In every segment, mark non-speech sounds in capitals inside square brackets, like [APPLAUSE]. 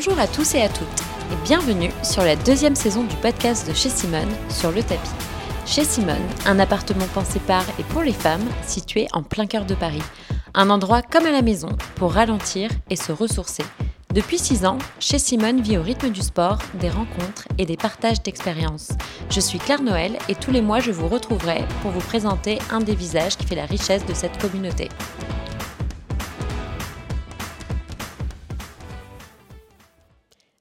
Bonjour à tous et à toutes et bienvenue sur la deuxième saison du podcast de chez Simone sur le tapis. Chez Simone, un appartement pensé par et pour les femmes situé en plein cœur de Paris. Un endroit comme à la maison pour ralentir et se ressourcer. Depuis 6 ans, chez Simone vit au rythme du sport, des rencontres et des partages d'expériences. Je suis Claire Noël et tous les mois je vous retrouverai pour vous présenter un des visages qui fait la richesse de cette communauté.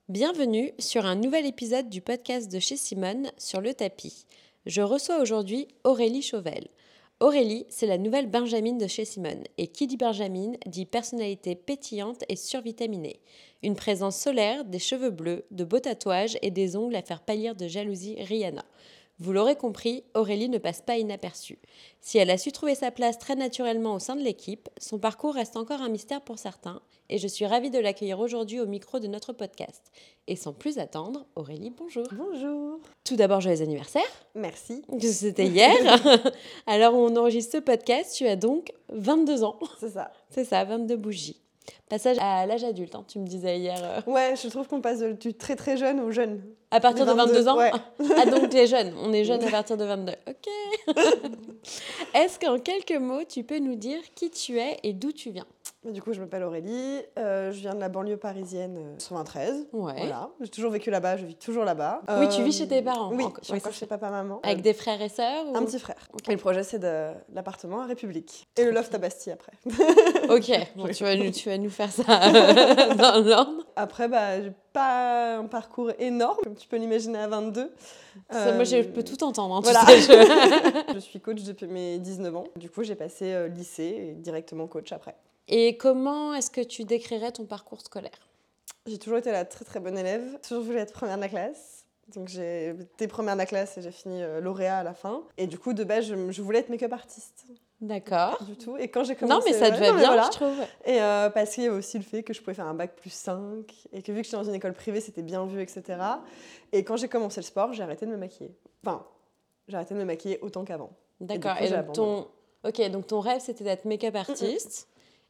Bienvenue sur un nouvel épisode du podcast de chez Simone sur le tapis. Je reçois aujourd'hui Aurélie Chauvel. Aurélie, c'est la nouvelle Benjamine de chez Simone. Et qui dit Benjamine dit personnalité pétillante et survitaminée. Une présence solaire, des cheveux bleus, de beaux tatouages et des ongles à faire pâlir de jalousie Rihanna. Vous l'aurez compris, Aurélie ne passe pas inaperçue. Si elle a su trouver sa place très naturellement au sein de l'équipe, son parcours reste encore un mystère pour certains, et je suis ravie de l'accueillir aujourd'hui au micro de notre podcast. Et sans plus attendre, Aurélie, bonjour. Bonjour. Tout d'abord, joyeux anniversaire. Merci. C'était hier. [LAUGHS] Alors, on enregistre ce podcast, tu as donc 22 ans. C'est ça. C'est ça, 22 bougies. Passage à l'âge adulte, hein, tu me disais hier. euh. Ouais, je trouve qu'on passe du très très jeune au jeune. À partir de De 22, 22, ans ouais. Ah, donc tu es jeune. On est jeune à [LAUGHS] partir de 22. Ok. [LAUGHS] Est-ce qu'en quelques mots, tu peux nous dire qui tu es et d'où tu viens? Du coup, je m'appelle Aurélie, euh, je viens de la banlieue parisienne euh, 93. Ouais. Voilà, j'ai toujours vécu là-bas, je vis toujours là-bas. Oui, tu vis Euh, chez tes parents. Oui, je suis encore chez papa-maman. Avec des frères et sœurs ou- Un petit frère. Et le projet, c'est de l'appartement à République. Et le loft à Bastille après. [LAUGHS] Ok, bon, tu, vas nous, tu vas nous faire ça [LAUGHS] dans l'ordre. Après, bah, j'ai pas un parcours énorme, comme tu peux l'imaginer à 22. Ça, Moi, je Euh, peux tout entendre. hein, voilà. sais, je- [LAUGHS] Je suis coach depuis mes 19 ans. Du coup, j'ai passé lycée et directement coach après. Et comment est-ce que tu décrirais ton parcours scolaire? J'ai toujours été la très très bonne élève, toujours voulu être première de la classe. Donc j'ai été première de la classe et j'ai fini euh, lauréat à la fin. Et du coup, de base, je, je voulais être make-up artiste. D'accord. Pas du tout. Et quand j'ai commencé... Non, mais ça te va mais bien, voilà. je trouve. Et euh, parce qu'il y avait aussi le fait que je pouvais faire un bac plus 5 et que vu que j'étais dans une école privée, c'était bien vu, etc. Et quand j'ai commencé le sport, j'ai arrêté de me maquiller. Enfin, j'ai arrêté de me maquiller autant qu'avant. D'accord. coup, Et, donc, ton... Ok, donc ton rêve, c'était d'être make-up artiste.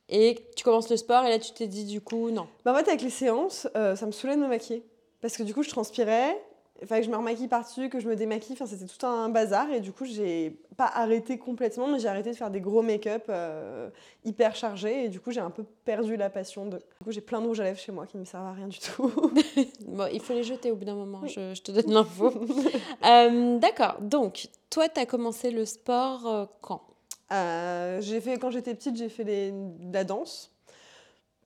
Et tu commences le sport et là, tu t'es dit du coup, non. Bah, en fait, avec les séances, euh, ça me saoulait de me maquiller. Parce que du coup, je transpirais, il fallait que je me remaquille par-dessus, que je me démaquille. Enfin, c'était tout un bazar. Et du coup, j'ai pas arrêté complètement, mais j'ai arrêté de faire des gros make-up euh, hyper chargés. Et du coup, j'ai un peu perdu la passion de. Du coup, j'ai plein de rouge à lèvres chez moi qui ne me servent à rien du tout. [LAUGHS] Bon, il faut les jeter au bout d'un moment, Oui. je, je te donne l'info. [LAUGHS] Euh, D'accord, donc toi, tu as commencé le sport euh, quand? Euh, j'ai fait, quand j'étais petite, j'ai fait les- de la danse.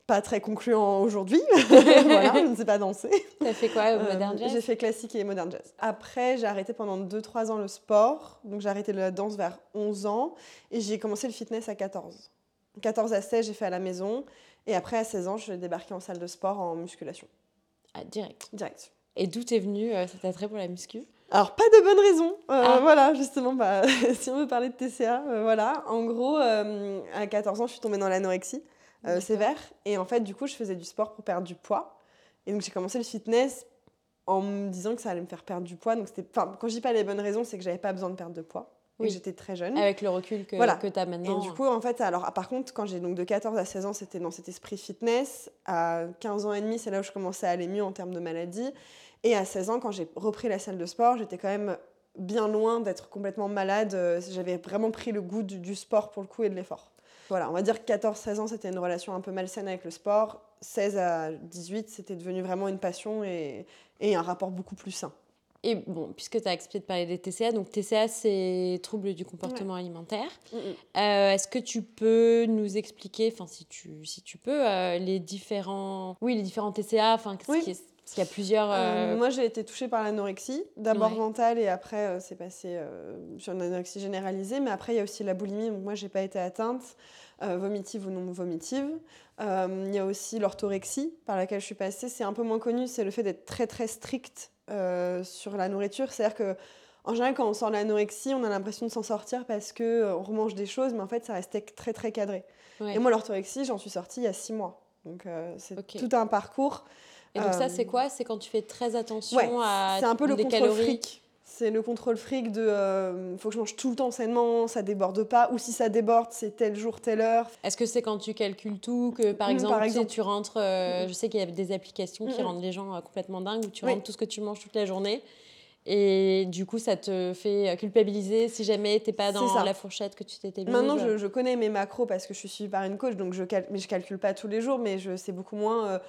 Pas très concluant aujourd'hui. [LAUGHS] voilà, je ne sais pas danser. [LAUGHS] Tu as fait quoi au Euh, Modern Jazz? J'ai fait classique et modern jazz. Après, j'ai arrêté pendant 2-3 ans le sport. Donc, j'ai arrêté la danse vers 11 ans. Et j'ai commencé le fitness à 14. 14 à 16, j'ai fait à la maison. Et après, à 16 ans, je suis débarqué en salle de sport en musculation. Ah, direct. Direct. Et d'où t'es venu euh, cet attrait pour la muscu? Alors, pas de bonnes raisons. Euh, Ah. Voilà, justement, bah, [LAUGHS] si on veut parler de TCA, euh, voilà. En gros, euh, à 14 ans, je suis tombée dans l'anorexie euh, sévère. Et en fait, du coup, je faisais du sport pour perdre du poids. Et donc, j'ai commencé le fitness en me disant que ça allait me faire perdre du poids. Donc, c'était, enfin, quand je dis pas les bonnes raisons, c'est que j'avais pas besoin de perdre de poids. Et Oui. que j'étais très jeune. Avec le recul que, Voilà. que tu as Et maintenant. du coup, en fait, alors, par contre, quand j'ai donc de 14 à 16 ans, c'était dans cet esprit fitness. À 15 ans et demi, c'est là où je commençais à aller mieux en termes de maladie. Et à 16 ans, quand j'ai repris la salle de sport, j'étais quand même bien loin d'être complètement malade. J'avais vraiment pris le goût du, du sport pour le coup et de l'effort. Voilà, on va dire que 14-16 ans, c'était une relation un peu malsaine avec le sport. 16 à 18, c'était devenu vraiment une passion et, et un rapport beaucoup plus sain. Et bon, puisque tu as expliqué de parler des TCA, donc TCA, c'est troubles du comportement alimentaire. Euh, Est-ce que tu peux nous expliquer, enfin si tu, si tu peux, euh, les différents, oui, les différents TCA, enfin Oui. Parce qu'il y a plusieurs. Euh, euh, moi, j'ai été touchée par l'anorexie, d'abord Ouais. mentale et après, euh, c'est passé sur une anorexie généralisée. Mais après, il y a aussi la boulimie, donc moi, j'ai pas été atteinte, vomitive ou non vomitive. Il y a aussi l'orthorexie, par laquelle je suis passée. C'est un peu moins connu, c'est le fait d'être très très strict sur la nourriture. C'est-à-dire que en général, quand on sort de l'anorexie, on a l'impression de s'en sortir parce que euh, on remange des choses, mais en fait, ça restait très très cadré. ouais. Et moi, l'orthorexie, j'en suis sortie il y a six mois. Donc, c'est tout un parcours. Et donc ça, euh, c'est quoi? C'est quand tu fais très attention Ouais, à c'est un peu le contrôle calories. fric. C'est le contrôle fric de euh, faut que je mange tout le temps sainement, ça déborde pas, ou si ça déborde, c'est tel jour, telle heure. Est-ce que c'est quand tu calcules tout, que par Mm, exemple, par tu sais, exemple. tu rentres, euh, je sais qu'il y a des applications qui Mm, rendent les gens euh, complètement dingues, où tu Oui. rentres tout ce que tu manges toute la journée. Et du coup, ça te fait euh, culpabiliser si jamais t'es pas dans la fourchette que tu t'étais mise. Maintenant, je, je connais mes macros parce que je suis suivie par une coach, donc je, cal mais je calcule pas tous les jours, mais je sais beaucoup moins. euh,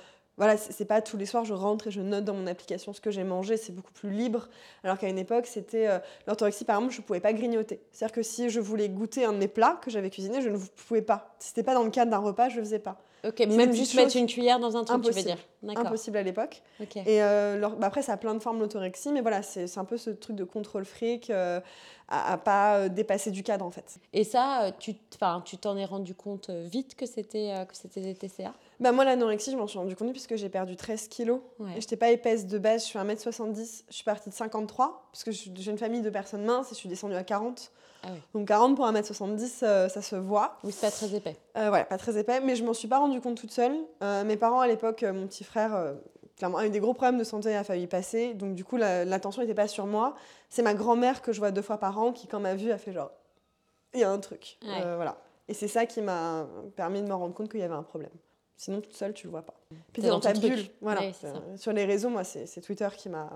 voilà, c'est pas tous les soirs je rentre et je note dans mon application ce que j'ai mangé, c'est beaucoup plus libre. Alors qu'à une époque, c'était euh, l'orthorexie, par exemple, je pouvais pas grignoter. C'est-à-dire que si je voulais goûter un de mes plats que j'avais cuisiné, je ne pouvais pas. Si c'était pas dans le cadre d'un repas, je le faisais pas. Ok, même juste mettre une cuillère dans un truc, tu veux dire. D'accord. Impossible à l'époque. Et euh, leur- bah après, ça a plein de formes l'orthorexie, mais voilà, c'est un peu ce truc de contrôle fric, euh, à, à pas euh, dépasser du cadre en fait. Et ça, tu tu t'en es rendu compte vite que c'était que c'était des TCA Bah moi, l'anorexie, je m'en suis rendu compte puisque j'ai perdu 13 kilos. Ouais. Et j'étais pas épaisse de base, je suis 1m70, je suis partie de 53, parce que j'ai une famille de personnes minces et je suis descendue à 40. Ah oui. Donc 40 pour 1m70, euh, ça se voit. Oui, c'est pas très épais. Euh, voilà, pas très épais, mais je m'en suis pas rendu compte toute seule. Euh, mes parents à l'époque, euh, mon petit frère, clairement, a eu des gros problèmes de santé, a failli passer. Donc du coup, la- l'attention n'était pas sur moi. C'est ma grand-mère que je vois deux fois par an qui, quand m'a vue, a fait genre, il y a un truc. Ouais. Voilà. Et c'est ça qui m'a permis de me rendre compte qu'il y avait un problème. Sinon, toute seule, tu le vois pas. Puis T'es dans, dans ta truc. bulle. Voilà. Ouais, Euh, sur les réseaux, moi, c'est Twitter qui m'a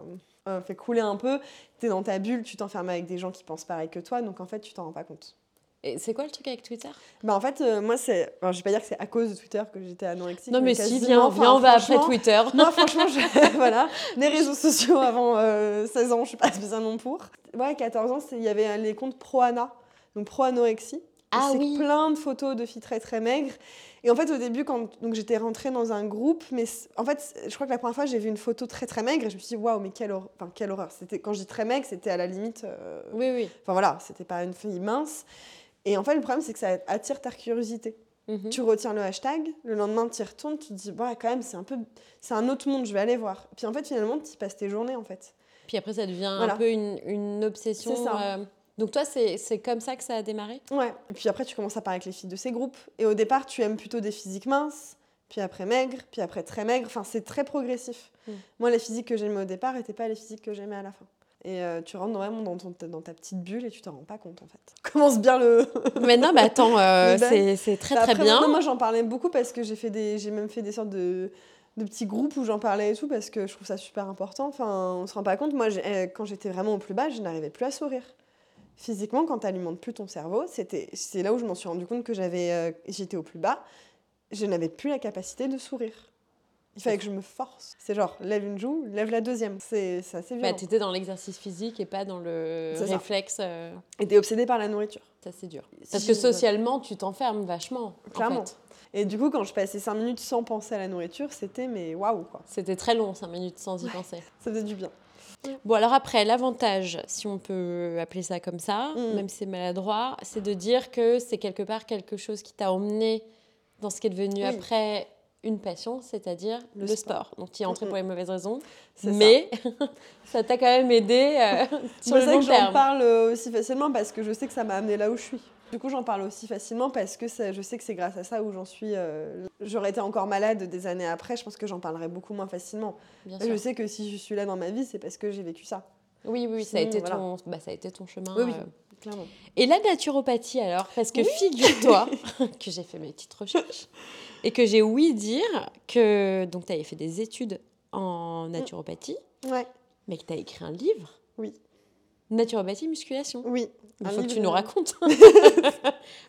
euh, fait couler un peu. T'es dans ta bulle, tu t'enfermes avec des gens qui pensent pareil que toi, donc en fait, tu t'en rends pas compte. Et c'est quoi le truc avec Twitter? Bah en fait, euh, moi, c'est. Alors, je vais pas dire que c'est à cause de Twitter que j'étais anorexique. Non, mais si, viens, Enfin, viens, on va après Twitter. [LAUGHS] Moi, franchement, je- [LAUGHS] voilà. Les réseaux sociaux avant euh, 16 ans, je suis pas spécialement pour. Ouais, 14 ans, il y avait les comptes pro-ana, donc pro-anorexie. Et Ah c'est oui. plein de photos de filles très très maigres. Et en fait, au début, quand donc j'étais rentrée dans un groupe, mais en fait, je crois que la première fois, j'ai vu une photo très très maigre et je me suis dit, waouh, mais quelle, hor- enfin, quelle horreur. C'était quand je dis très maigre, c'était à la limite. euh, Oui, oui. Enfin voilà, c'était pas une fille mince. Et en fait, le problème, c'est que ça attire ta curiosité. Mhm. Tu retiens le hashtag, le lendemain, tu y retournes, tu te dis, ouais, quand même, c'est un peu. C'est un autre monde, je vais aller voir. Puis en fait, finalement, tu y passes tes journées, en fait. Puis après, ça devient Voilà. un peu une, une obsession. C'est ça. euh, Donc toi, c'est comme ça que ça a démarré? Ouais. Et puis après, tu commences à parler avec les filles de ces groupes. Et au départ, tu aimes plutôt des physiques minces, puis après maigres, puis après très maigres. Enfin, c'est très progressif. Mm. Moi, les physiques que j'aimais au départ n'étaient pas les physiques que j'aimais à la fin. Et euh, tu rentres vraiment dans, ton- dans ta petite bulle et tu t'en rends pas compte, en fait. [LAUGHS] Commence bien le. [LAUGHS] Mais non, mais attends, euh, ben, c'est très très après, bien. non, moi, j'en parlais beaucoup parce que j'ai fait des, j'ai même fait des sortes de, de petits groupes où j'en parlais et tout parce que je trouve ça super important. Enfin, on se rend pas compte. Moi, euh, quand j'étais vraiment au plus bas, je n'arrivais plus à sourire. Physiquement, quand tu alimentes plus ton cerveau, c'était, c'est là où je m'en suis rendu compte que j'avais, euh, j'étais au plus bas. Je n'avais plus la capacité de sourire. Il fallait que je me force. C'est genre, lève une joue, lève la deuxième. C'est, c'est assez Bah, violent. t'étais dans l'exercice physique et pas dans le réflexe. euh, Et t'es obsédée par la nourriture. Ça, c'est dur. Parce que socialement, tu t'enfermes vachement. en Clairement. fait. Et du coup, quand je passais 5 minutes sans penser à la nourriture, c'était mais waouh quoi. C'était très long, 5 minutes sans y penser. Ça faisait du bien. Bon, alors après, l'avantage, si on peut appeler ça comme ça, Mm. même si c'est maladroit, c'est de dire que c'est quelque part quelque chose qui t'a emmené dans ce qui est devenu Oui. après une passion, c'est-à-dire le, Le sport. Donc tu y es entré pour les mauvaises raisons, mais [LAUGHS] ça t'a quand même aidé euh, [LAUGHS] sur C'est le ça long que j'en terme. parle euh, aussi facilement parce que je sais que ça m'a amené là où je suis. Du coup, j'en parle aussi facilement parce que ça- je sais que c'est grâce à ça où j'en suis. euh, J'aurais été encore malade des années après, je pense que j'en parlerais beaucoup moins facilement. Bien Je sûr. sais que si je suis là dans ma vie, c'est parce que j'ai vécu ça. Oui, oui, ça a, Sinon, été voilà. ton, bah, ça a été ton chemin. Oui, oui. euh. Clairement. Et la naturopathie alors Parce que figure-toi [LAUGHS] [LAUGHS] que j'ai fait mes petites recherches et que j'ai ouï dire que donc tu avais fait des études en naturopathie, Ouais, mais que tu as écrit un livre. Oui. Naturopathie, musculation. oui. Il Un faut que tu nous racontes. [LAUGHS] Parce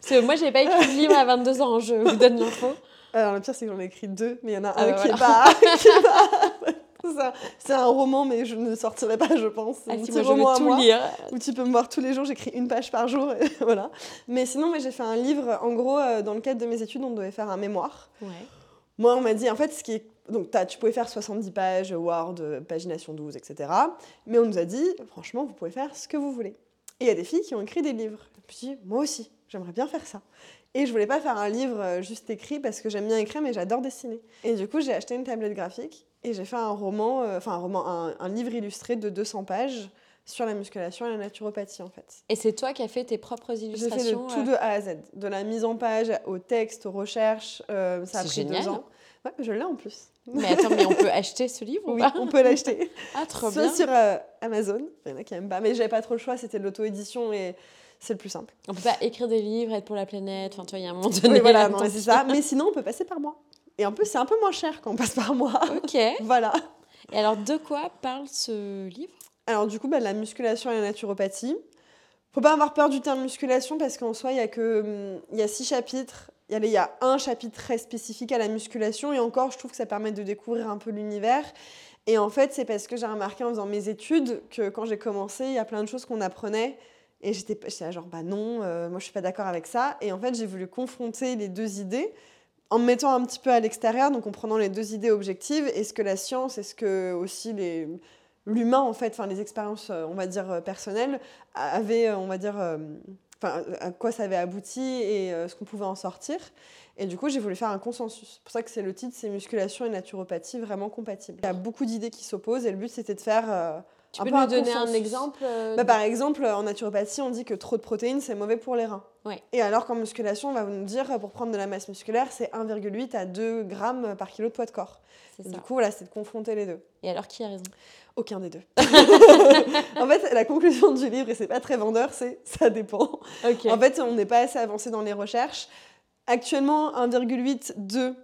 que moi, j'ai pas écrit de livre à 22 ans, je vous donne l'info. Alors, le pire, c'est que j'en ai écrit deux, mais il y en a Ah, un bah, [LAUGHS] qui, est pas, qui est pas- c'est un roman, mais je ne sortirai pas, je pense. Ah si, petit moi, je roman à veux tout moi. lire. où tu peux me voir tous les jours, j'écris une page par jour, et [LAUGHS] voilà. Mais sinon, mais j'ai fait un livre, en gros, euh, dans le cadre de mes études, on devait faire un mémoire. Ouais. Moi, on m'a dit, en fait, ce qui est... Donc, tu pouvais faire 70 pages, Word, euh, pagination 12, etc. Mais on nous a dit, franchement, vous pouvez faire ce que vous voulez. Et il y a des filles qui ont écrit des livres. Suis dit, moi aussi, j'aimerais bien faire ça. Et je voulais pas faire un livre euh, juste écrit parce que j'aime bien écrire, mais j'adore dessiner. Et du coup, j'ai acheté une tablette graphique et j'ai fait un roman, euh, enfin un roman, un livre illustré de 200 pages sur la musculation et la naturopathie, en fait. Et c'est toi qui as fait tes propres J'ai fait de illustrations tout euh, de A à Z, de la mise en page au texte, aux recherches. euh, ça a pris génial. deux ans. Ouais, je l'ai en plus. Mais attends, mais on peut acheter ce livre ou Oui, pas on peut l'acheter. [LAUGHS] Ah, trop Soit bien. sur euh, Amazon, il y en a qui aiment pas, mais j'avais pas trop le choix, c'était de l'auto-édition et c'est le plus simple. On peut pas écrire des livres, être pour la planète. Enfin, tu vois, il y a un moment donné. Oui, voilà, [LAUGHS] non, c'est ça. Mais sinon, on peut passer par mois. Et en plus, c'est un peu moins cher quand on passe par mois. Ok. [LAUGHS] Et voilà. alors, de quoi parle ce livre? Alors du coup, bah, la musculation et la naturopathie. Faut pas avoir peur du terme musculation parce qu'en soi, il y a que hum, six chapitres. Il y a, un chapitre très spécifique à la musculation et encore, je trouve que ça permet de découvrir un peu l'univers. Et en fait, c'est parce que j'ai remarqué en faisant mes études que quand j'ai commencé, il y a plein de choses qu'on apprenait et j'étais genre bah non, euh, moi je suis pas d'accord avec ça. Et en fait, j'ai voulu confronter les deux idées en me mettant un petit peu à l'extérieur, donc en prenant les deux idées objectives et ce que la science et ce que aussi les l'humain en fait, enfin les expériences, euh, on va dire euh, personnelles, avaient, euh, on va dire, enfin à quoi ça avait abouti et ce qu'on pouvait en sortir. Et du coup, j'ai voulu faire un consensus. C'est pour ça que c'est le titre, c'est musculation et naturopathie vraiment compatibles. Il y a beaucoup d'idées qui s'opposent et le but c'était de faire Tu un peux peu nous donner un exemple euh, Bah, par exemple, en naturopathie, on dit que trop de protéines, c'est mauvais pour les reins. Ouais. Et alors qu'en musculation, on va nous dire, pour prendre de la masse musculaire, c'est 1,8 à 2 grammes par kilo de poids de corps. Ça. du coup, voilà, c'est de confronter les deux. Et alors, qui a raison? Aucun des deux. [LAUGHS] en fait, la conclusion du livre, et c'est pas très vendeur, c'est ça dépend. En fait, on n'est pas assez avancé dans les recherches. Actuellement, 1,8, 2,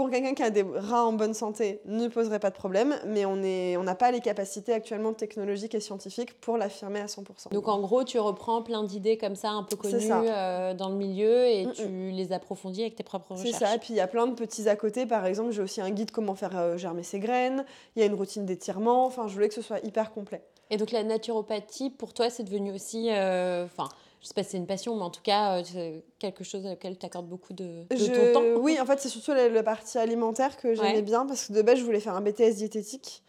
pour quelqu'un qui a des reins en bonne santé, ne poserait pas de problème, mais on n'a pas les capacités actuellement technologiques et scientifiques pour l'affirmer à 100%. Donc en gros, tu reprends plein d'idées comme ça, un peu C'est connues euh, dans le milieu, et Mm, tu les approfondis avec tes propres C'est recherches. ça, et puis il y a plein de petits à côté. Par exemple, j'ai aussi un guide comment faire euh, germer ses graines. Il y a une routine d'étirement. Enfin, je voulais que ce soit hyper complet. Et donc la naturopathie, pour toi, c'est devenu aussi, euh, je sais pas si c'est une passion, mais en tout cas, euh, c'est quelque chose auquel tu accordes beaucoup de, de Je- ton temps. Oui, en fait, c'est surtout la, la partie alimentaire que j'aimais Ouais. bien parce que de base, je voulais faire un BTS diététique.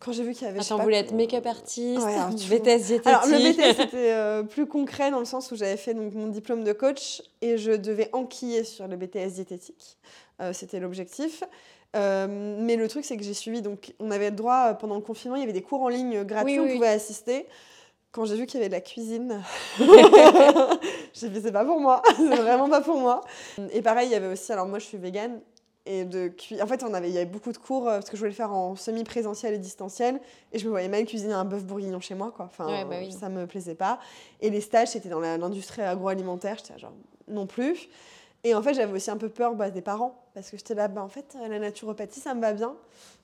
Quand j'ai vu qu'il y avait. Attends, vous voulez être make-up artiste, Ouais, alors, BTS diététique. Alors, le BTS, c'était euh, plus concret dans le sens où j'avais fait donc, mon diplôme de coach et je devais enquiller sur le BTS diététique. Euh, c'était l'objectif. Euh, mais le truc, c'est que j'ai suivi. Donc, on avait le droit, euh, pendant le confinement, il y avait des cours en ligne gratuits, Oui, oui, on oui. pouvait assister. Quand j'ai vu qu'il y avait de la cuisine, [LAUGHS] [LAUGHS] j'ai dit c'est pas pour moi, [LAUGHS] c'est vraiment pas pour moi. Et pareil, il y avait aussi, alors moi je suis végane, et de En fait, on avait, il y avait beaucoup de cours euh, parce que je voulais le faire en semi-présentiel et distanciel, et je me voyais mal cuisiner un bœuf bourguignon chez moi, quoi. Enfin, Ouais, bah oui. ça me plaisait pas. Et les stages, c'était dans l'industrie agroalimentaire, j'étais genre non plus. Et en fait, j'avais aussi un peu peur bah, des parents parce que j'étais là, bah, en fait, la naturopathie, ça me va bien.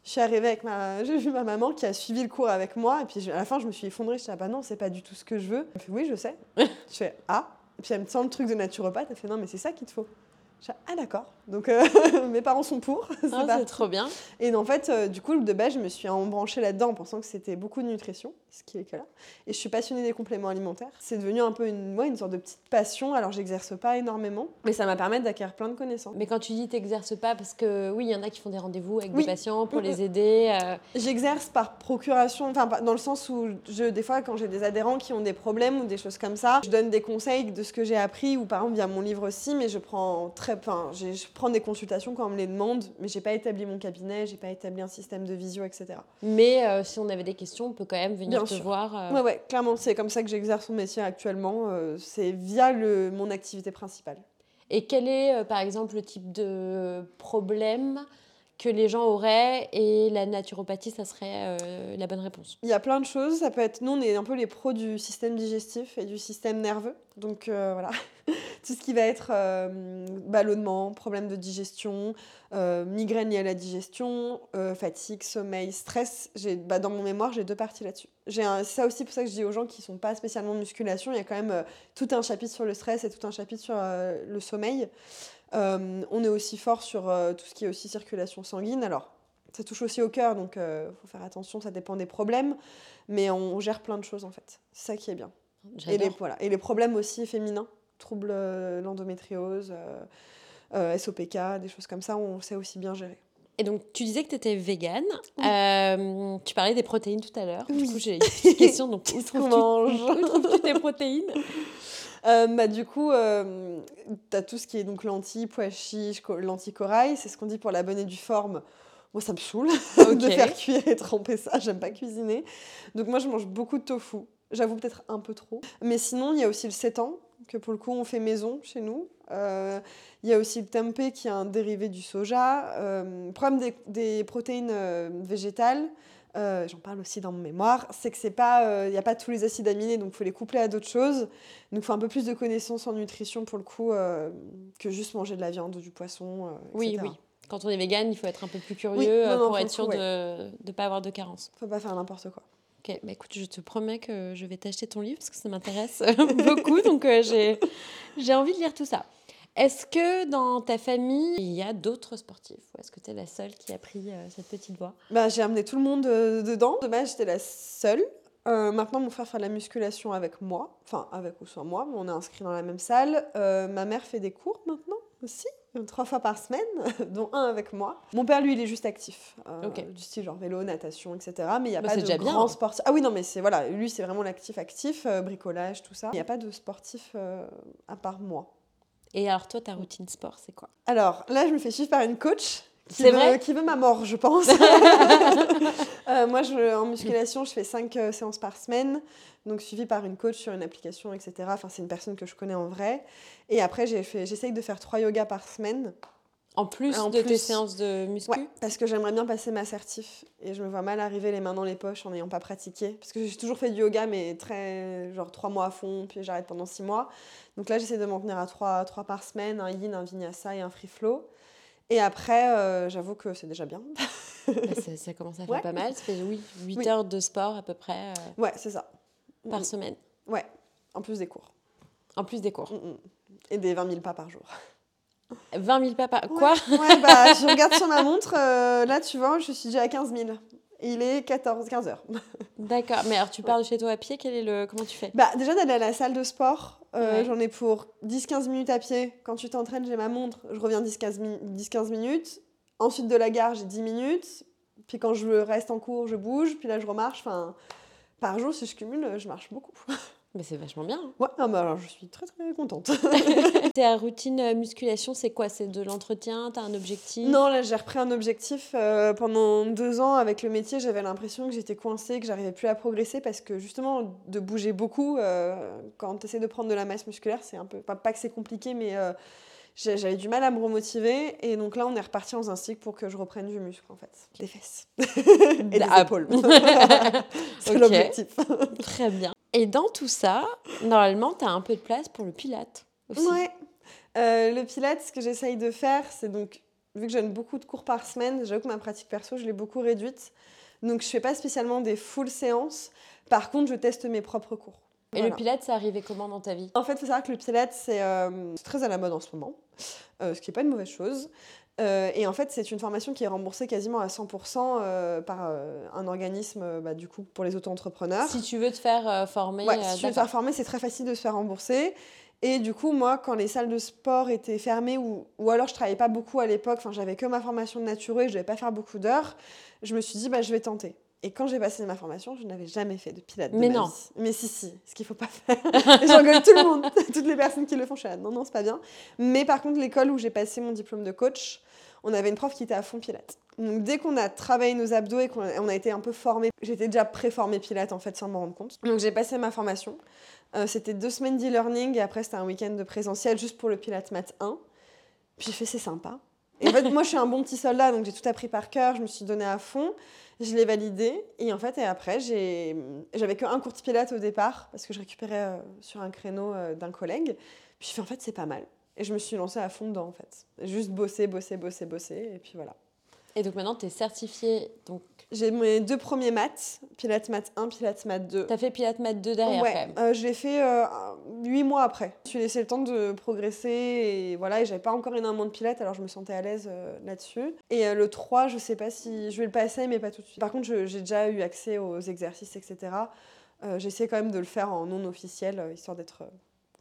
Je suis arrivée avec ma. [LAUGHS] J'ai vu ma maman qui a suivi le cours avec moi, et puis je- à la fin, je me suis effondrée. J'étais là, bah non, c'est pas du tout ce que je veux. Elle fait, oui, je sais. je fais, ah. Et puis elle me tend le truc de naturopathe, elle fait, non, mais c'est ça qu'il te faut. Ah, d'accord. Donc euh, [LAUGHS] mes parents sont pour. [LAUGHS] c'est Ah, trop bien. Et en fait, euh, du coup, de base, je me suis embranchée là-dedans en pensant que c'était beaucoup de nutrition, ce qui est que là. Et je suis passionnée des compléments alimentaires. C'est devenu un peu une, ouais, une sorte de petite passion. Alors, j'exerce pas énormément, mais ça m'a permis d'acquérir plein de connaissances. Mais quand tu dis t'exerces pas, parce que oui, il y en a qui font des rendez-vous avec Oui. des patients pour Mm, les aider. euh, J'exerce par procuration, enfin, dans le sens où, je, des fois, quand j'ai des adhérents qui ont des problèmes ou des choses comme ça, je donne des conseils de ce que j'ai appris, ou par exemple, via mon livre aussi, mais je prends, très, enfin, je prends des consultations quand on me les demande, mais j'ai pas établi mon cabinet, j'ai pas établi un système de visio, etc. Mais euh, si on avait des questions, on peut quand même venir Bien te sûr. voir. euh, Ouais, ouais, clairement, c'est comme ça que j'exerce mon métier actuellement. euh, c'est via le, mon activité principale. Et quel est, euh, par exemple, le type de problème que les gens auraient et la naturopathie, ça serait euh, la bonne réponse? Il y a plein de choses. Ça peut être, nous, on est un peu les pros du système digestif et du système nerveux. Donc euh, voilà, [LAUGHS] [LAUGHS] tout ce qui va être euh, ballonnement, problème de digestion, euh, migraine liée à la digestion, euh, fatigue, sommeil, stress. Bah, dans mon mémoire, j'ai deux parties là-dessus. J'ai ça aussi pour ça que je dis aux gens qui sont pas spécialement musculation, il y a quand même euh, tout un chapitre sur le stress et tout un chapitre sur le sommeil. On est aussi fort sur tout ce qui est aussi circulation sanguine. Alors, ça touche aussi au cœur, donc il faut faire attention, ça dépend des problèmes. Mais on gère plein de choses en fait. C'est ça qui est bien. Et les, voilà. et les problèmes aussi féminins, troubles euh, l'endométriose, euh, euh, SOPK, des choses comme ça, on sait aussi bien gérer. Et donc, tu disais que tu étais végane. Oui. Euh, tu parlais des protéines tout à l'heure. Du Oui. coup, j'ai une petite question. Donc, où Qu'est-ce [LAUGHS] qu'on trouves-tu [LAUGHS] trouves-tu tes protéines? Euh, bah, du coup, euh, tu as tout ce qui est donc lentilles, pois chiches, lentilles corail. C'est ce qu'on dit pour la bonne et due forme. Moi, ça me saoule [LAUGHS] de faire cuire et tremper ça. J'aime pas cuisiner. Donc, moi, je mange beaucoup de tofu. J'avoue peut-être un peu trop. Mais sinon, il y a aussi le sétan que pour le coup on fait maison chez nous. Euh, il y a aussi le tempeh qui est un dérivé du soja. Euh, le problème des, des protéines euh, végétales, euh, j'en parle aussi dans mon mémoire, c'est que c'est pas, il n'y a pas tous les acides aminés, donc il faut les coupler à d'autres choses. Donc il faut un peu plus de connaissances en nutrition pour le coup euh, que juste manger de la viande, du poisson. euh, Oui, etc. oui. Quand on est vegan, il faut être un peu plus curieux Oui, non, euh, non, pour être sûr coup, de ne pas avoir de carence. Faut pas faire n'importe quoi. Ok, bah écoute, je te promets que je vais t'acheter ton livre parce que ça m'intéresse [LAUGHS] beaucoup, donc euh, j'ai j'ai envie de lire tout ça. Est-ce que dans ta famille, il y a d'autres sportifs Ou est-ce que tu es la seule qui a pris euh, cette petite voie? Bah, j'ai amené tout le monde euh, dedans. De base, j'étais la seule. Maintenant, mon frère fait de la musculation avec moi. Enfin, avec ou sans moi, mais on est inscrits dans la même salle. Ma mère fait des cours maintenant aussi, trois fois par semaine, [LAUGHS] dont un avec moi. Mon père, lui, il est juste actif. euh. Du style genre vélo, natation, etc. Mais il n'y a Bah, pas de déjà bien. grand sportif. Ah oui, non, mais c'est voilà, lui, c'est vraiment l'actif actif, euh, bricolage, tout ça. Il n'y a pas de sportif euh, à part moi. Et alors toi, ta routine sport, c'est quoi? Alors là, je me fais suivre par une coach. Qui C'est veut, vrai Qui veut ma mort, je pense. [LAUGHS] [LAUGHS] Euh, moi, je, en musculation, je fais 5 séances par semaine. Donc, suivi par une coach sur une application, etc. Enfin, c'est une personne que je connais en vrai. Et après, j'essaye de faire 3 yogas par semaine. En plus En de tes plus. séances de muscu Ouais, parce que j'aimerais bien passer ma certif. Et je me vois mal arriver les mains dans les poches en n'ayant pas pratiqué. Parce que j'ai toujours fait du yoga, mais très. genre 3 mois à fond, puis j'arrête pendant 6 mois. Donc là, j'essaie de m'en tenir à 3, par semaine un yin, un vinyasa et un free flow. Et après, euh, j'avoue que c'est déjà bien. Bah, [LAUGHS] ça, ça commence à faire Ouais. pas mal. Ça fait oui, 8 Oui. heures de sport à peu près euh, Ouais, c'est ça. par Mm, semaine, Ouais, en plus des cours. en plus des cours. Mm, mm. Et des 20 000 pas par jour. 20 000 pas par... Quoi? Ouais, ouais, bah, [LAUGHS] je regarde sur ma montre, euh, là tu vois, je suis déjà à 15 000. Et il est 14, 15 heures. D'accord, mais alors tu pars de chez toi à pied, quel est le... comment tu fais? Bah, déjà d'aller à la salle de sport, euh, Ouais. j'en ai pour 10-15 minutes à pied. Quand tu t'entraînes, j'ai ma montre, je reviens 10-15 mi- 10-15 minutes. Ensuite de la gare, j'ai 10 minutes. Puis quand je reste en cours, je bouge. Puis là, je remarche. Enfin, par jour, si je cumule, je marche beaucoup. [LAUGHS] Mais c'est vachement bien. hein. Ouais, ah bah alors je suis très très contente. [LAUGHS] [LAUGHS] Ta routine euh, musculation, c'est quoi? C'est de l'entretien? T'as un objectif? Non, là j'ai repris un objectif. euh, pendant deux ans, avec le métier, j'avais l'impression que j'étais coincée, que j'arrivais plus à progresser parce que justement, de bouger beaucoup, euh, quand tu essaies de prendre de la masse musculaire, c'est un peu. Pas, pas que c'est compliqué, mais euh, j'avais du mal à me remotiver. Et donc là, on est reparti dans un cycle pour que je reprenne du muscle en fait. Des fesses. [LAUGHS] et des Ah. épaules. [LAUGHS] [LAUGHS] c'est l'objectif. Très bien. Et dans tout ça, normalement, t'as un peu de place pour le pilate aussi. Ouais. Euh, le pilates, ce que j'essaye de faire, c'est donc, vu que je donne beaucoup de cours par semaine, j'avoue que ma pratique perso, je l'ai beaucoup réduite. Donc, je fais pas spécialement des full séances. Par contre, je teste mes propres cours. Et Voilà. le pilate, c'est arrivé comment dans ta vie? En fait, il faut savoir que le pilates, c'est euh, c'est très à la mode en ce moment, euh, ce qui n'est pas une mauvaise chose. Euh, et en fait, c'est une formation qui est remboursée quasiment à 100% euh, par euh, un organisme, bah, du coup, pour les auto-entrepreneurs. Si tu veux te faire former, Ouais, si tu veux te faire former, c'est très facile de se faire rembourser. Et du coup, moi, quand les salles de sport étaient fermées, ou, ou alors je travaillais pas beaucoup à l'époque, enfin, j'avais que ma formation de naturo et je devais pas faire beaucoup d'heures, je me suis dit, bah, je vais tenter. Et quand j'ai passé ma formation, je n'avais jamais fait de pilates. de Mais ma non. vie. Mais si, si, ce qu'il faut pas faire. [LAUGHS] J'engueule tout le monde, [LAUGHS] toutes les personnes qui le font. Je suis là, non, non, c'est pas bien. Mais par contre, l'école où j'ai passé mon diplôme de coach, on avait une prof qui était à fond pilates. Donc dès qu'on a travaillé nos abdos et qu'on a, été un peu formé, j'étais déjà pré-formée pilates en fait sans m'en rendre compte. Donc j'ai passé ma formation. Euh, c'était deux semaines d'e-learning et après c'était un week-end de présentiel juste pour le Pilates Mat 1. Puis j'ai fait c'est sympa. Et en fait moi je suis un bon petit soldat donc j'ai tout appris par cœur, je me suis donnée à fond, je l'ai validé et en fait et après j'avais que un cours de Pilates au départ parce que je récupérais euh, sur un créneau euh, d'un collègue. Puis j'ai fait en fait c'est pas mal. Et je me suis lancée à fond dedans en fait. Juste bosser, bosser, bosser, bosser et puis voilà. Et donc maintenant, tu es certifié. Donc, J'ai mes deux premiers maths, Pilates Mat 1, Pilates Mat 2. tu as fait Pilate Mat 2 derrière ouais, quand même. euh, je l'ai fait euh, huit mois après. Je me suis laissé le temps de progresser et voilà, et j'avais pas encore énormément de pilates, alors je me sentais à l'aise euh, là-dessus. Et euh, le 3, je sais pas si je vais le passer, mais pas tout de suite. Par contre, j'ai déjà eu accès aux exercices, etc. J'essaie quand même de le faire en non officiel, histoire d'être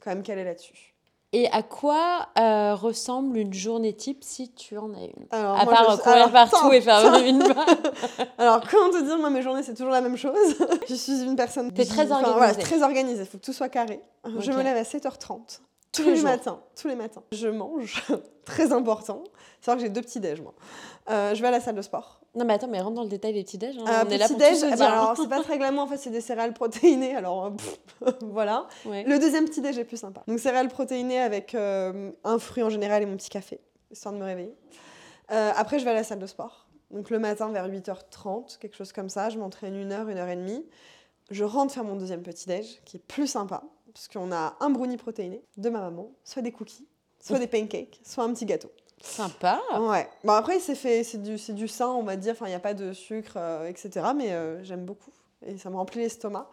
quand même calé là-dessus. Et à quoi euh, ressemble une journée type si tu en as une? Alors, À moi, part je- courir alors, partout et faire une [LAUGHS] Alors, comment te dire, moi, mes journées, c'est toujours la même chose? je suis une personne. T'es très enfin, organisée. voilà, très organisée. Il faut que tout soit carré. Je me lève à 7h30. Tous, les, matins. Tous les matins. Je mange, [LAUGHS] très important. C'est vrai que j'ai deux petits déj, moi. Euh, je vais à la salle de sport. Non, mais attends, mais rentre dans le détail des petits déj. Hein. Euh, on est là pour déj, tout se eh ben, alors, c'est [LAUGHS] pas très glamour, en fait, c'est des céréales protéinées. Alors, euh, [LAUGHS] voilà. Le deuxième petit déj est plus sympa. Donc, céréales protéinées avec un fruit en général et mon petit café, histoire de me réveiller. après, je vais à la salle de sport. Donc, le matin, vers 8h30, quelque chose comme ça. Je m'entraîne une heure, une heure et demie. Je rentre faire mon deuxième petit déj, qui est plus sympa, parce qu'on a un brownie protéiné de ma maman, soit des cookies, soit des pancakes, soit un petit gâteau. Sympa. Ouais. Bon après c'est fait, c'est du, c'est du sain on va dire. Enfin il n'y a pas de sucre, euh, etc. Mais euh, j'aime beaucoup et ça me remplit l'estomac.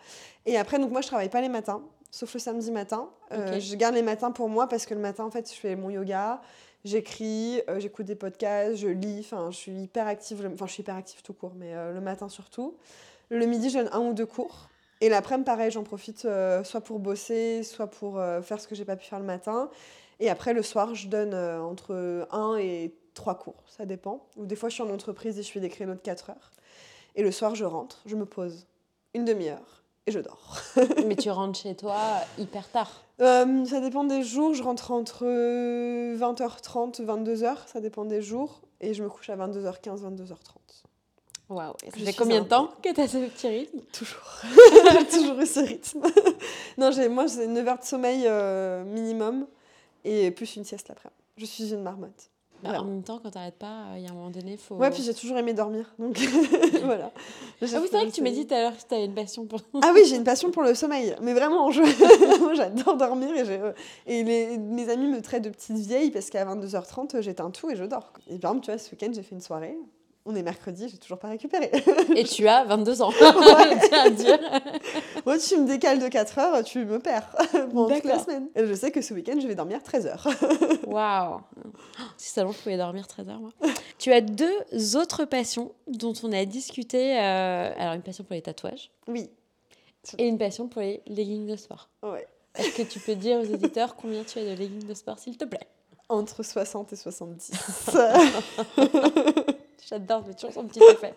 Et après donc moi je travaille pas les matins, sauf le samedi matin. Euh, je garde les matins pour moi parce que le matin en fait je fais mon yoga, j'écris, j'écoute des podcasts, je lis. Enfin je suis hyper active. Enfin je suis hyper active tout court, mais le matin surtout. Le midi je donne un ou deux cours. Et l'après-midi, pareil, j'en profite soit pour bosser, soit pour faire ce que j'ai pas pu faire le matin. Et après, le soir, je donne euh, entre 1 et 3 cours, ça dépend. Ou des fois, je suis en entreprise et je fais des créneaux de 4 heures. Et le soir, je rentre, je me pose une demi-heure et je dors. [LAUGHS] Mais tu rentres chez toi hyper tard euh, Ça dépend des jours. Je rentre entre 20h30, 22h, ça dépend des jours. Et je me couche à 22h15, 22h30. Waouh, ça fait combien de temps que tu as ce petit rythme? Toujours. j'ai [LAUGHS] toujours eu ce rythme. non, moi, j'ai 9 heures de sommeil euh, minimum et plus une sieste l'après. Je suis une marmotte. Bah, en même temps, quand t'arrêtes pas, il y a un moment donné, faut. Ouais, puis j'ai toujours aimé dormir, donc [LAUGHS] [LAUGHS] voilà. Ah oui, c'est vrai que tu m'as dit tout à l'heure que tu avais une passion pour. ah oui, j'ai une passion pour le sommeil, mais vraiment, je... moi j'adore dormir et, et les... mes amis me traitent de petite vieille parce qu'à 22h30, j'éteins tout et je dors. Et par exemple, tu vois, ce week-end, j'ai fait une soirée on est mercredi, j'ai toujours pas récupéré. [LAUGHS] Et tu as 22 ans. [LAUGHS] ouais. [LAUGHS] dire. Moi, tu me décales de 4 heures, tu me perds pendant toute la semaine. Et je sais que ce week-end, je vais dormir 13 heures. Waouh Si seulement je pouvais dormir 13 heures, moi. tu as deux autres passions dont on a discuté. Euh, alors, une passion pour les tatouages. Oui. Et une passion pour les leggings de sport. Ouais. Est-ce que tu peux dire aux éditeurs combien tu as de leggings de sport, s'il te plaît? Entre 60 et 70. J'adore, j'ai toujours son petit effet.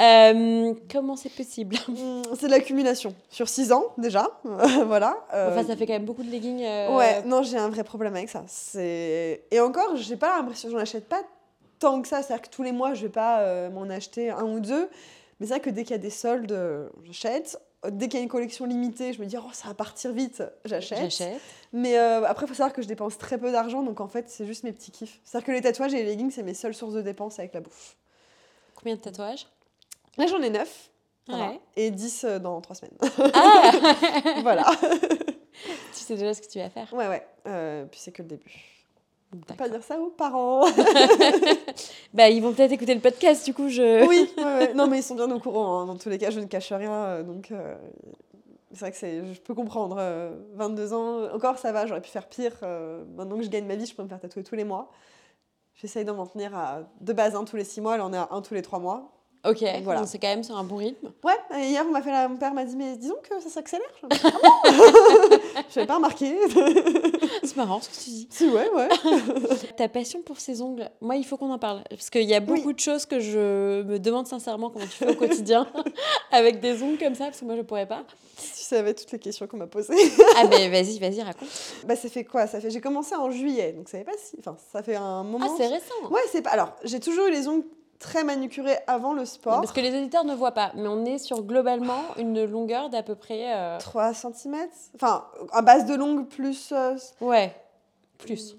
Euh, comment c'est possible? Hmm, [LAUGHS] C'est de l'accumulation. Sur 6 ans, déjà. [LAUGHS] voilà. Euh, enfin, ça fait quand même beaucoup de leggings. Euh, ouais, non, j'ai un vrai problème avec ça. Et encore, j'ai pas l'impression, j'en achète pas tant que ça. C'est-à-dire que tous les mois, je vais pas m'en acheter un ou deux. Mais c'est vrai que dès qu'il y a des soldes, j'achète. Dès qu'il y a une collection limitée, je me dis, oh, ça va partir vite, j'achète. J'achète. Mais après, il faut savoir que je dépense très peu d'argent, donc en fait, c'est juste mes petits kiffs. C'est-à-dire que les tatouages et les leggings, c'est mes seules sources de dépenses avec la bouffe. Combien de tatouages? Là, j'en ai 9. Et 10 euh, dans 3 semaines. Ah [LAUGHS] Voilà. [LAUGHS] tu sais déjà ce que tu vas faire Ouais, ouais. Euh, puis c'est que le début. Pas dire ça aux parents. [LAUGHS] bah, ils vont peut-être écouter le podcast, du coup, je... oui, [LAUGHS] non, mais ils sont bien au courant. Hein. Dans tous les cas, je ne cache rien. Euh, donc, c'est vrai que je peux comprendre. 22 ans, encore, ça va, j'aurais pu faire pire. maintenant que je gagne ma vie, je peux me faire tatouer tous les mois. J'essaye d'en tenir à de base un tous les 6 mois. Là, on est à un tous les 3 mois. Ok, voilà. donc c'est quand même sur un bon rythme. Ouais, hier, on m'a fait mon père m'a dit, mais disons que ça s'accélère. Je n'avais [LAUGHS] pas remarqué. c'est marrant ce que tu dis. Si, ouais, ouais. [LAUGHS] Ta passion pour ces ongles, moi, il faut qu'on en parle. Parce qu'il y a beaucoup de choses que je me demande sincèrement comment tu fais au quotidien [LAUGHS] avec des ongles comme ça, parce que moi, je ne pourrais pas. Si tu savais toutes les questions qu'on m'a posées. ah, ben vas-y, vas-y, raconte. Bah, ça fait quoi? Ça fait... J'ai commencé en juillet, donc ça fait pas si. Enfin, ça fait un moment. Ah, c'est récent. Ouais, c'est pas. Alors, j'ai toujours eu les ongles très manucuré avant le sport. Parce que les auditeurs ne voient pas, mais on est sur globalement une longueur d'à peu près... 3 euh, cm Enfin, à base de longue plus... Euh, ouais, plus.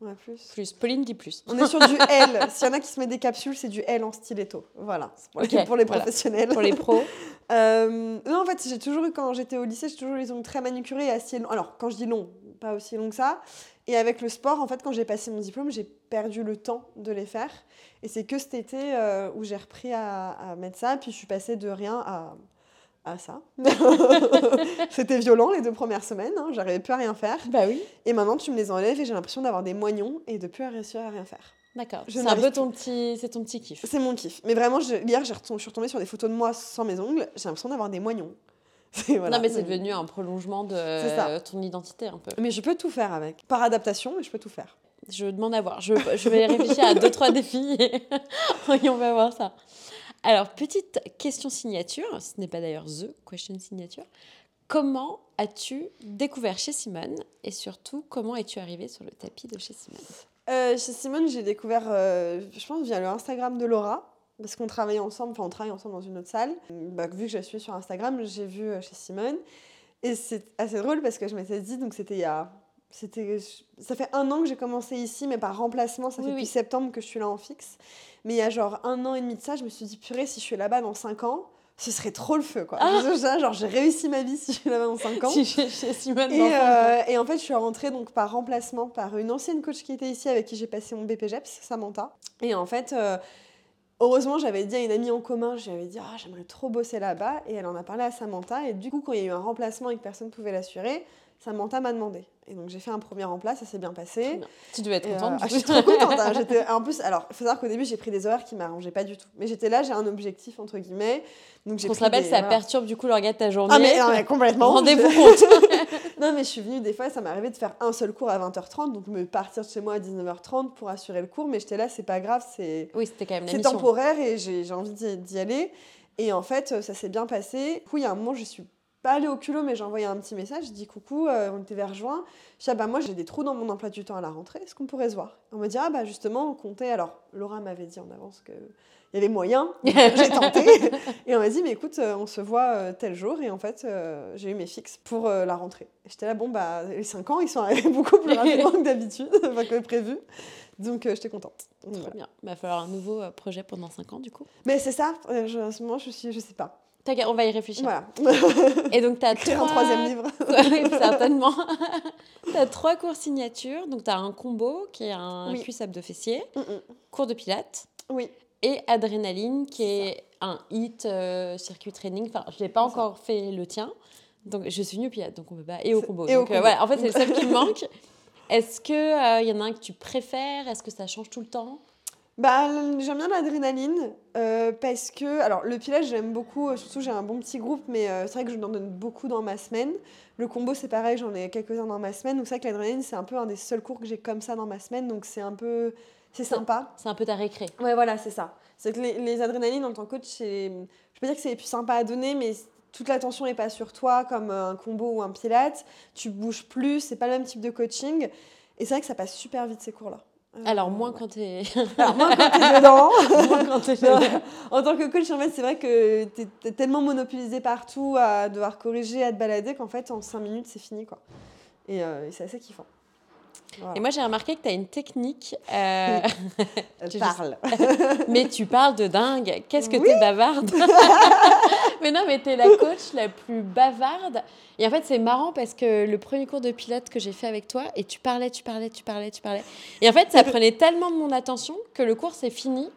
Ouais, plus. Plus. Pauline dit plus. On est sur du [LAUGHS] L. S'il y en a qui se mettent des capsules, c'est du L en stiletto. Voilà. Pour les, pour les professionnels. Pour les pros. [LAUGHS] Euh, non, en fait, j'ai toujours eu, quand j'étais au lycée, j'ai toujours eu les ongles très manucurés et assez longs. Alors, quand je dis long, pas aussi long que ça. Et avec le sport, en fait, quand j'ai passé mon diplôme, j'ai perdu le temps de les faire. Et c'est que cet été euh, où j'ai repris à, mettre ça. Puis je suis passée de rien à, à ça. [LAUGHS] C'était violent les deux premières semaines. Hein, J'arrivais plus à rien faire. Bah oui. Et maintenant, tu me les enlèves et j'ai l'impression d'avoir des moignons et de plus réussir à rien faire. D'accord. C'est un peu ton petit, c'est ton petit kiff. C'est mon kiff. Mais vraiment, je... hier, je suis retombée sur des photos de moi sans mes ongles. J'ai l'impression d'avoir des moignons. Non, mais c'est devenu un prolongement de ton identité un peu. Mais je peux tout faire avec. Par adaptation, mais je peux tout faire. Je demande à voir. Je, je vais réfléchir à deux, trois défis et... [LAUGHS] on va voir ça. Alors, petite question signature, ce n'est pas d'ailleurs The Question Signature. comment as-tu découvert chez Simone et surtout comment es-tu arrivée sur le tapis de chez Simone? Euh, chez Simone, j'ai découvert, euh, je pense, via le Instagram de Laura. Parce qu'on travaillait ensemble, enfin on travaille ensemble dans une autre salle. Bah, vu que je suis sur Instagram, j'ai vu euh, chez Simone. Et c'est assez drôle parce que je m'étais dit, donc c'était il y a. C'était, ça fait un an que j'ai commencé ici, mais par remplacement, ça Oui, fait oui. depuis septembre que je suis là en fixe. Mais il y a genre un an et demi de ça, je me suis dit, purée, si je suis là-bas dans 5 ans, ce serait trop le feu, quoi. Ah. [LAUGHS] Je- je- genre, j'ai réussi ma vie si je suis là-bas dans 5 ans. [LAUGHS] Si chez, chez Simone Et, cinq euh, et en fait, je suis rentrée donc par remplacement par une ancienne coach qui était ici avec qui j'ai passé mon BPGEPS, Samantha. Et en fait, euh, heureusement, j'avais dit à une amie en commun, j'avais dit ah j'aimerais trop bosser là-bas et elle en a parlé à Samantha et du coup quand il y a eu un remplacement et que personne ne pouvait l'assurer, Samantha m'a demandé. Et donc j'ai fait un premier remplace, ça s'est bien passé. Bien. Tu devais être euh, contente. ah, du je suis trop contente. hein. [LAUGHS] J'étais- En plus, alors, il faut savoir qu'au début, j'ai pris des horaires qui m'arrangeaient pas du tout. Mais j'étais là, j'ai un objectif, entre guillemets. Donc j'ai On se rappelle, des- ça voilà. perturbe du coup le regard de ta journée. Ah, mais, non, mais complètement. Rendez-vous [LAUGHS] compte. [LAUGHS] non, mais je suis venue des fois, ça m'est arrivé de faire un seul cours à 20h30, donc me partir de chez moi à 19h30 pour assurer le cours, mais j'étais là, c'est pas grave, c'est Oui, c'était quand même la c'est mission. temporaire et j'ai j'ai envie d'y d'y aller. Et en fait, ça s'est bien passé. Du coup, il y a un moment, je suis pas allée au culot, mais j'ai envoyé un petit message, j'ai dit coucou, euh, on était vers juin. Je dis, ah bah moi j'ai des trous dans mon emploi du temps à la rentrée, est-ce qu'on pourrait se voir? On me dit, ah bah justement, on comptait. Alors, Laura m'avait dit en avance que il y avait moyen, [LAUGHS] j'ai tenté. Et on m'a dit, mais écoute, euh, on se voit euh, tel jour. Et en fait, euh, j'ai eu mes fixes pour euh, la rentrée. J'étais là, bon, bah, les 5 ans, ils sont arrivés [LAUGHS] beaucoup plus rapidement que d'habitude, [LAUGHS] enfin que prévu. Donc, euh, j'étais contente. Trop voilà. bien. Il va falloir un nouveau euh, projet pendant 5 ans du coup? Mais c'est ça, euh, je, en ce moment, je suis, je sais pas. On va y réfléchir. Voilà. Et donc, tu as [LAUGHS] trois... un troisième livre. [LAUGHS] Oui, certainement. [LAUGHS] tu as trois cours signatures. Donc, tu as un combo qui est un Oui. cuisse abdos fessier, Mm, mm. cours de pilates Oui. et adrénaline qui est un hit euh, circuit training. Enfin, je n'ai pas ça. encore fait le tien. Donc, je suis venue au pilates, donc on peut pas. Et au combo. et au euh, combo. voilà, en fait, c'est le seul qui me manque. Est-ce qu'il y en a un que tu préfères? Est-ce que ça change tout le temps? Bah, j'aime bien l'adrénaline euh, parce que, alors le pilates j'aime beaucoup, euh, surtout j'ai un bon petit groupe, mais euh, c'est vrai que je en donne beaucoup dans ma semaine. Le combo c'est pareil, j'en ai quelques-uns dans ma semaine, donc c'est vrai que l'adrénaline c'est un peu un des seuls cours que j'ai comme ça dans ma semaine, donc c'est un peu, c'est sympa. C'est un peu ta récré. Ouais, voilà, c'est ça. C'est que les, les adrénalines en tant que coach, c'est, je peux dire que c'est plus sympa à donner, mais toute l'attention n'est pas sur toi comme un combo ou un pilate. Tu bouges plus, c'est pas le même type de coaching, et c'est vrai que ça passe super vite ces cours-là. Euh, Alors, moins ouais. quand tu es. [LAUGHS] Alors, moins quand t'es [LAUGHS] dedans. moins quand t'es Non, en tant que coach, en fait, c'est vrai que t'es es tellement monopolisé partout à devoir corriger, à te balader, qu'en fait, en 5 minutes, c'est fini, quoi. Et, euh, et c'est assez kiffant. Voilà. Et moi, j'ai remarqué que tu as une technique. euh, [LAUGHS] Elle tu- parle. [LAUGHS] mais tu parles de dingue. Qu'est-ce que Oui. t'es bavarde? [LAUGHS] Mais non, mais t'es la coach la plus bavarde. Et en fait, c'est marrant parce que le premier cours de pilote que j'ai fait avec toi, et tu parlais, tu parlais, tu parlais, tu parlais. Et en fait, ça prenait tellement de mon attention que le cours s'est fini.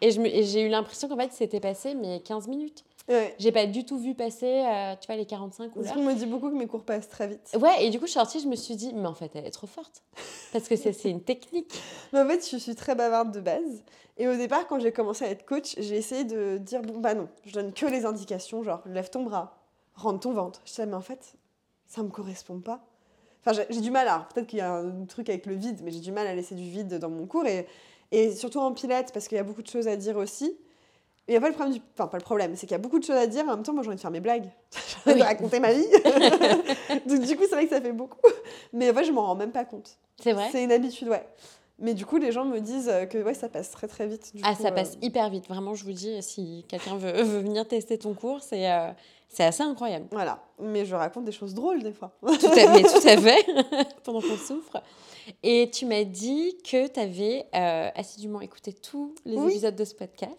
Et je me- et j'ai eu l'impression qu'en fait, c'était passé, mais 15 minutes. Ouais. J'ai pas du tout vu passer, euh, tu vois, les 45 ou Parce qu'on me dit beaucoup que mes cours passent très vite. Ouais, et du coup, je suis sortie, je me suis dit, mais en fait, elle est trop forte. Parce que c'est une technique. [LAUGHS] Mais en fait, je suis très bavarde de base. Et au départ, quand j'ai commencé à être coach, j'ai essayé de dire bon, bah non, je donne que les indications, genre lève ton bras, rentre ton ventre. Je disais, mais en fait, ça me correspond pas. Enfin, j'ai- j'ai du mal à. Peut-être qu'il y a un truc avec le vide, mais j'ai du mal à laisser du vide dans mon cours. Et, et surtout en pilates, parce qu'il y a beaucoup de choses à dire aussi. Il n'y a pas le problème du... Enfin, pas le problème, c'est qu'il y a beaucoup de choses à dire. En même temps, moi, j'ai envie de faire mes blagues. [LAUGHS] J'ai envie de raconter ma vie. [LAUGHS] Donc, du coup, c'est vrai que ça fait beaucoup. Mais en fait, je m'en rends même pas compte. C'est vrai C'est une habitude, ouais. Mais du coup, les gens me disent euh, que ouais, ça passe très très vite. du Ah, coup, ça euh, passe hyper vite. Vraiment, je vous dis, si quelqu'un veut, veut venir tester ton cours, c'est euh, c'est assez incroyable. Voilà. Mais je raconte des choses drôles des fois. Tout à, mais tout à fait, [LAUGHS] pendant qu'on souffre. Et tu m'as dit que tu avais assidûment écouté tous les Oui. épisodes de ce podcast.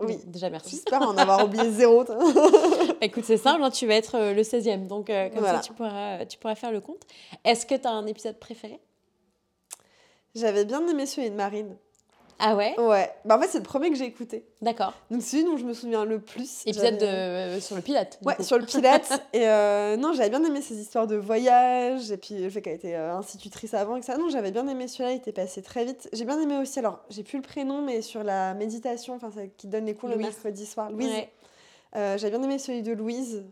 Oui. Déjà, merci. J'espère en avoir oublié zéro. [LAUGHS] Écoute, c'est simple, hein, tu vas être euh, le 16e, donc euh, comme Voilà. ça, tu pourras, tu pourras faire le compte. Est-ce que tu as un épisode préféré? J'avais bien aimé celui de Marine. Ah ouais Ouais. Bah, en fait, c'est le premier que j'ai écouté. D'accord. Donc, celui dont je me souviens le plus. Épisode de, euh, sur le pilote. du Ouais, coup. sur le pilote. [LAUGHS] et euh, non, j'avais bien aimé ces histoires de voyage, et puis le fait qu'elle était euh, institutrice avant, et que ça. Non, j'avais bien aimé celui-là, il était passé très vite. J'ai bien aimé aussi, alors, j'ai plus le prénom, mais sur la méditation, enfin, qui donne les cours le mercredi soir. Louise. Ouais. J'avais bien aimé celui de Louise.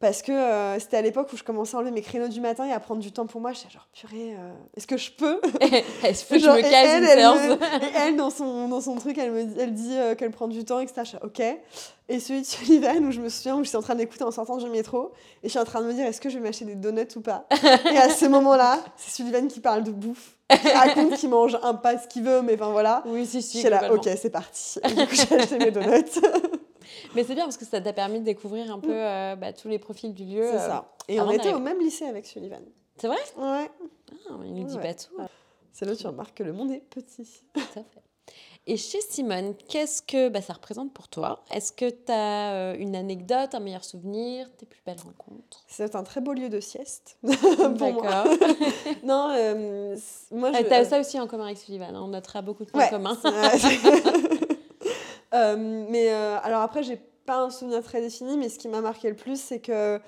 Parce que euh, c'était à l'époque où je commençais à enlever mes créneaux du matin et à prendre du temps pour moi. J'étais genre, purée, euh, est-ce que je peux [LAUGHS] Est-ce que je me et case elle, une elle séance me- et elle, dans son, dans son truc, elle, me, dit- elle dit euh, qu'elle prend du temps, etc. Je suis ok. Et celui de Sullivan, où je me souviens, où je suis en train d'écouter en sortant du métro, et je suis en train de me dire, est-ce que je vais m'acheter des donuts ou pas? Et à ce moment-là, c'est Sullivan qui parle de bouffe, qui raconte qu'il mange un pas ce qu'il veut, mais enfin voilà. Oui, si, si. J'étais là, ok, c'est parti. Et du coup, j'ai acheté mes donuts. [LAUGHS] Mais c'est bien parce que ça t'a permis de découvrir un peu euh, bah, tous les profils du lieu. c'est euh, ça. Et on était au même lycée avec Sullivan. C'est vrai? Ouais. Ah, Il nous dit Ouais. pas tout. C'est là où tu remarques que le monde est petit. Tout à fait. Et chez Simone, qu'est-ce que bah, ça représente pour toi? Est-ce que tu as une anecdote, un meilleur souvenir, tes plus belles rencontres? C'est un très beau lieu de sieste. [LAUGHS] D'accord. [LAUGHS] Non, euh, moi je. tu as ça aussi en commun avec Sullivan. hein, On notera beaucoup de points Ouais. communs. [LAUGHS] Euh, mais euh, alors après, j'ai pas un souvenir très défini, mais ce qui m'a marqué le plus, c'est que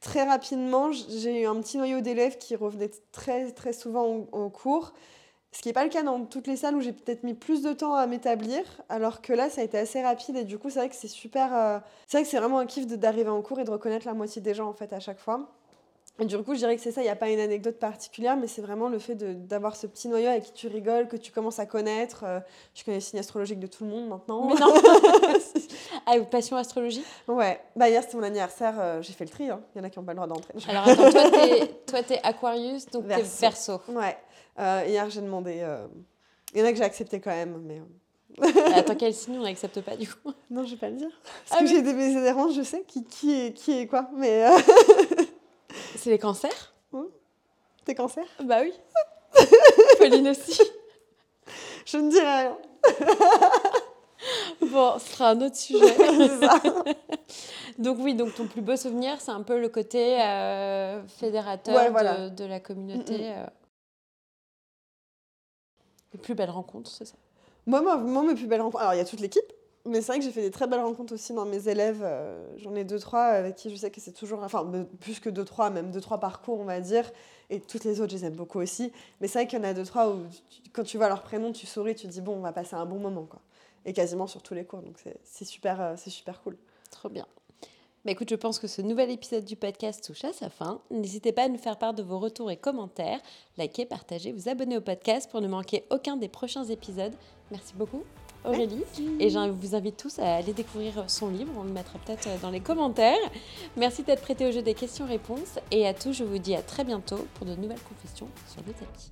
très rapidement, j'ai eu un petit noyau d'élèves qui revenaient très très souvent au, cours. Ce qui n'est pas le cas dans toutes les salles où j'ai peut-être mis plus de temps à m'établir, alors que là, ça a été assez rapide et du coup, c'est vrai que c'est super. euh, C'est vrai que c'est vraiment un kiff d'arriver en cours et de reconnaître la moitié des gens en fait à chaque fois. Et du coup, je dirais que c'est ça, il n'y a pas une anecdote particulière, mais c'est vraiment le fait d'avoir ce petit noyau avec qui tu rigoles, que tu commences à connaître. euh, je connais les signes astrologiques de tout le monde maintenant. Mais non [LAUGHS] Ah, passion astrologie ouais, bah hier c'était mon anniversaire, euh, j'ai fait le tri, hein. il y en a qui n'ont pas le droit d'entrer. Alors attends, toi t'es, Aquarius, donc t'es. Verseau. Ouais, euh, hier j'ai demandé. Il y en a que j'ai accepté quand même, mais. Attends, quel signe on n'accepte pas du coup? Non, je vais pas le dire. Parce Ah que oui. j'ai des adhérentes, je sais qui, qui, est, qui est quoi, mais. C'est les cancers T'es cancer Bah oui. [LAUGHS] Pauline aussi. Je ne dirai rien. [LAUGHS] Bon, ce sera un autre sujet. [LAUGHS] Ça. Donc oui, donc ton plus beau souvenir, c'est un peu le côté euh, fédérateur Ouais, voilà. de, de la communauté. Mm, mm. euh. Les plus belles rencontres, c'est ça? Moi, moi, moi, mes plus belles rencontres. Alors, il y a toute l'équipe, mais c'est vrai que j'ai fait des très belles rencontres aussi dans mes élèves. euh, J'en ai deux, trois avec qui je sais que c'est toujours. Enfin, plus que deux, trois, même deux, trois parcours, on va dire. Et toutes les autres, je les aime beaucoup aussi. Mais c'est vrai qu'il y en a deux, trois où quand tu vois leur prénom, tu souris, tu dis, bon, on va passer un bon moment, quoi. Et quasiment sur tous les cours. Donc, c'est- super, euh, super cool. Trop bien. Bah écoute, je pense que ce nouvel épisode du podcast touche à sa fin. N'hésitez pas à nous faire part de vos retours et commentaires. Likez, partagez, vous abonnez au podcast pour ne manquer aucun des prochains épisodes. Merci beaucoup, Aurélie. Et je vous invite tous à aller découvrir son livre. On le mettra peut-être dans les commentaires. Merci d'être prêté au jeu des questions-réponses. Et à tous, je vous dis à très bientôt pour de nouvelles confessions sur le tapis.